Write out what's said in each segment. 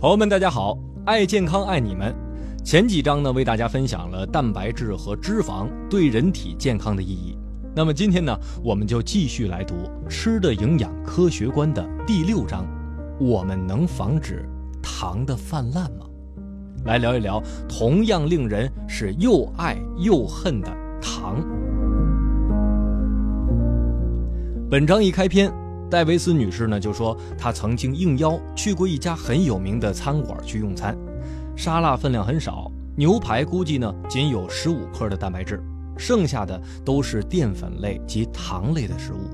朋友们，大家好！爱健康，爱你们。前几章呢，为大家分享了蛋白质和脂肪对人体健康的意义。那么今天呢，我们就继续来读《吃的营养科学观》的第六章：我们能防止糖的泛滥吗？来聊一聊同样令人是又爱又恨的糖。本章一开篇。戴维斯女士呢就说，她曾经应邀去过一家很有名的餐馆去用餐，沙拉分量很少，牛排估计呢仅有十五克的蛋白质，剩下的都是淀粉类及糖类的食物。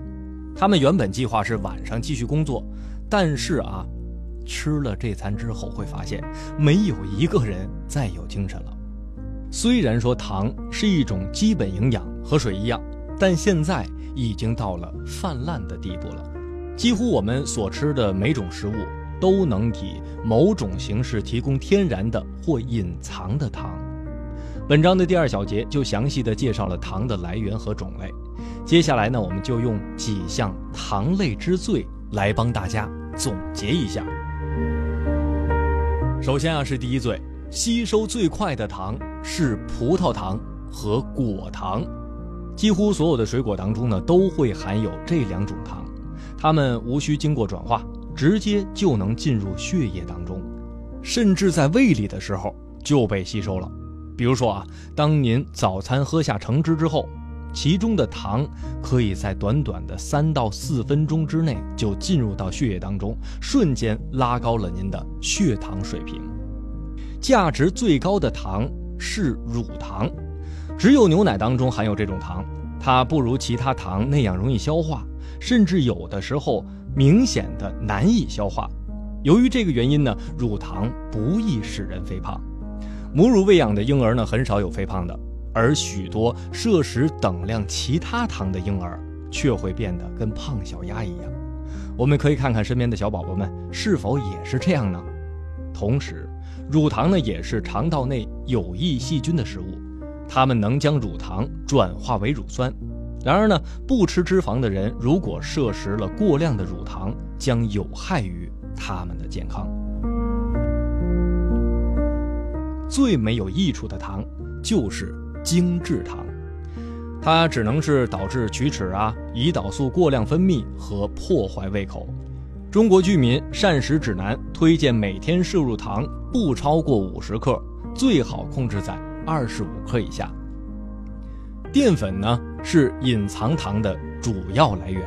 他们原本计划是晚上继续工作，但是啊，吃了这餐之后会发现没有一个人再有精神了。虽然说糖是一种基本营养，和水一样，但现在已经到了泛滥的地步了。几乎我们所吃的每种食物都能以某种形式提供天然的或隐藏的糖。本章的第二小节就详细的介绍了糖的来源和种类。接下来呢，我们就用几项糖类之最来帮大家总结一下。首先啊，是第一罪，吸收最快的糖是葡萄糖和果糖。几乎所有的水果当中呢，都会含有这两种糖。它们无需经过转化，直接就能进入血液当中，甚至在胃里的时候就被吸收了。比如说啊，当您早餐喝下橙汁之后，其中的糖可以在短短的三到四分钟之内就进入到血液当中，瞬间拉高了您的血糖水平。价值最高的糖是乳糖，只有牛奶当中含有这种糖，它不如其他糖那样容易消化。甚至有的时候明显的难以消化，由于这个原因呢，乳糖不易使人肥胖。母乳喂养的婴儿呢，很少有肥胖的，而许多摄食等量其他糖的婴儿却会变得跟胖小鸭一样。我们可以看看身边的小宝宝们是否也是这样呢？同时，乳糖呢也是肠道内有益细菌的食物，它们能将乳糖转化为乳酸。然而呢，不吃脂肪的人如果摄食了过量的乳糖，将有害于他们的健康。最没有益处的糖就是精制糖，它只能是导致龋齿啊、胰岛素过量分泌和破坏胃口。中国居民膳食指南推荐每天摄入糖不超过五十克，最好控制在二十五克以下。淀粉呢？是隐藏糖的主要来源，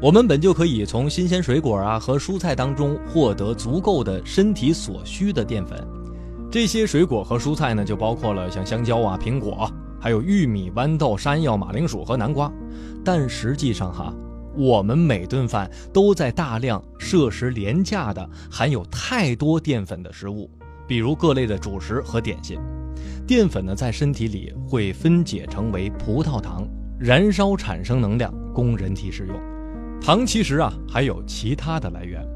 我们本就可以从新鲜水果啊和蔬菜当中获得足够的身体所需的淀粉。这些水果和蔬菜呢，就包括了像香蕉啊、苹果，还有玉米、豌豆、山药、马铃薯和南瓜。但实际上哈，我们每顿饭都在大量摄食廉价的、含有太多淀粉的食物，比如各类的主食和点心。淀粉呢，在身体里会分解成为葡萄糖，燃烧产生能量，供人体使用。糖其实啊，还有其他的来源。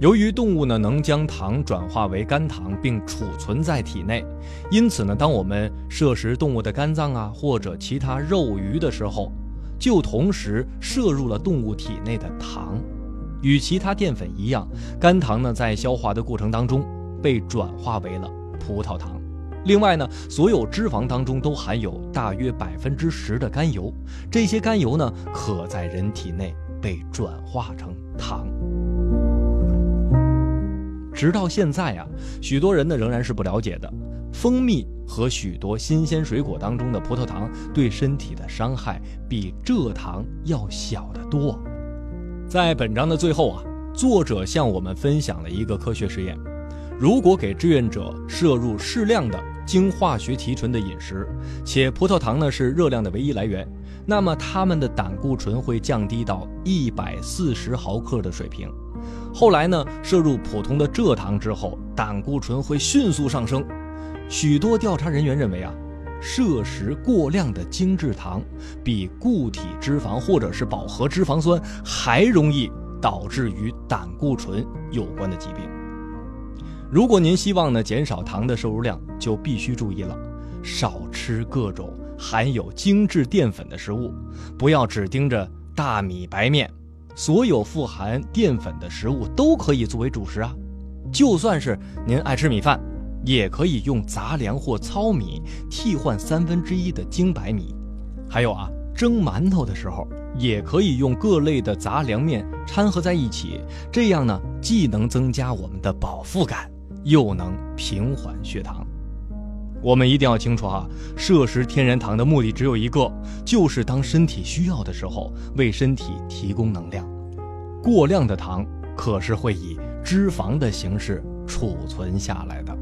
由于动物呢，能将糖转化为肝糖并储存在体内，因此呢，当我们摄食动物的肝脏啊或者其他肉鱼的时候，就同时摄入了动物体内的糖。与其他淀粉一样，肝糖呢，在消化的过程当中被转化为了葡萄糖。另外呢，所有脂肪当中都含有大约百分之十的甘油，这些甘油呢，可在人体内被转化成糖。直到现在啊，许多人呢仍然是不了解的，蜂蜜和许多新鲜水果当中的葡萄糖对身体的伤害比蔗糖要小得多。在本章的最后啊，作者向我们分享了一个科学实验。如果给志愿者摄入适量的经化学提纯的饮食，且葡萄糖呢是热量的唯一来源，那么他们的胆固醇会降低到一百四十毫克的水平。后来呢，摄入普通的蔗糖之后，胆固醇会迅速上升。许多调查人员认为啊，摄食过量的精制糖比固体脂肪或者是饱和脂肪酸还容易导致与胆固醇有关的疾病。如果您希望呢减少糖的摄入量，就必须注意了，少吃各种含有精致淀粉的食物，不要只盯着大米白面，所有富含淀粉的食物都可以作为主食啊。就算是您爱吃米饭，也可以用杂粮或糙米替换三分之一的精白米。还有啊，蒸馒头的时候，也可以用各类的杂粮面掺合在一起，这样呢，既能增加我们的饱腹感，又能平缓血糖。我们一定要清楚啊，摄食天然糖的目的只有一个，就是当身体需要的时候，为身体提供能量。过量的糖可是会以脂肪的形式储存下来的。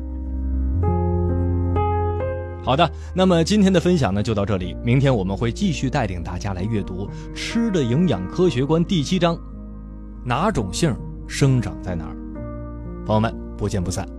好的，那么今天的分享呢就到这里，明天我们会继续带领大家来阅读《吃的营养科学观》第七章，哪种杏生长在哪儿？朋友们，不见不散。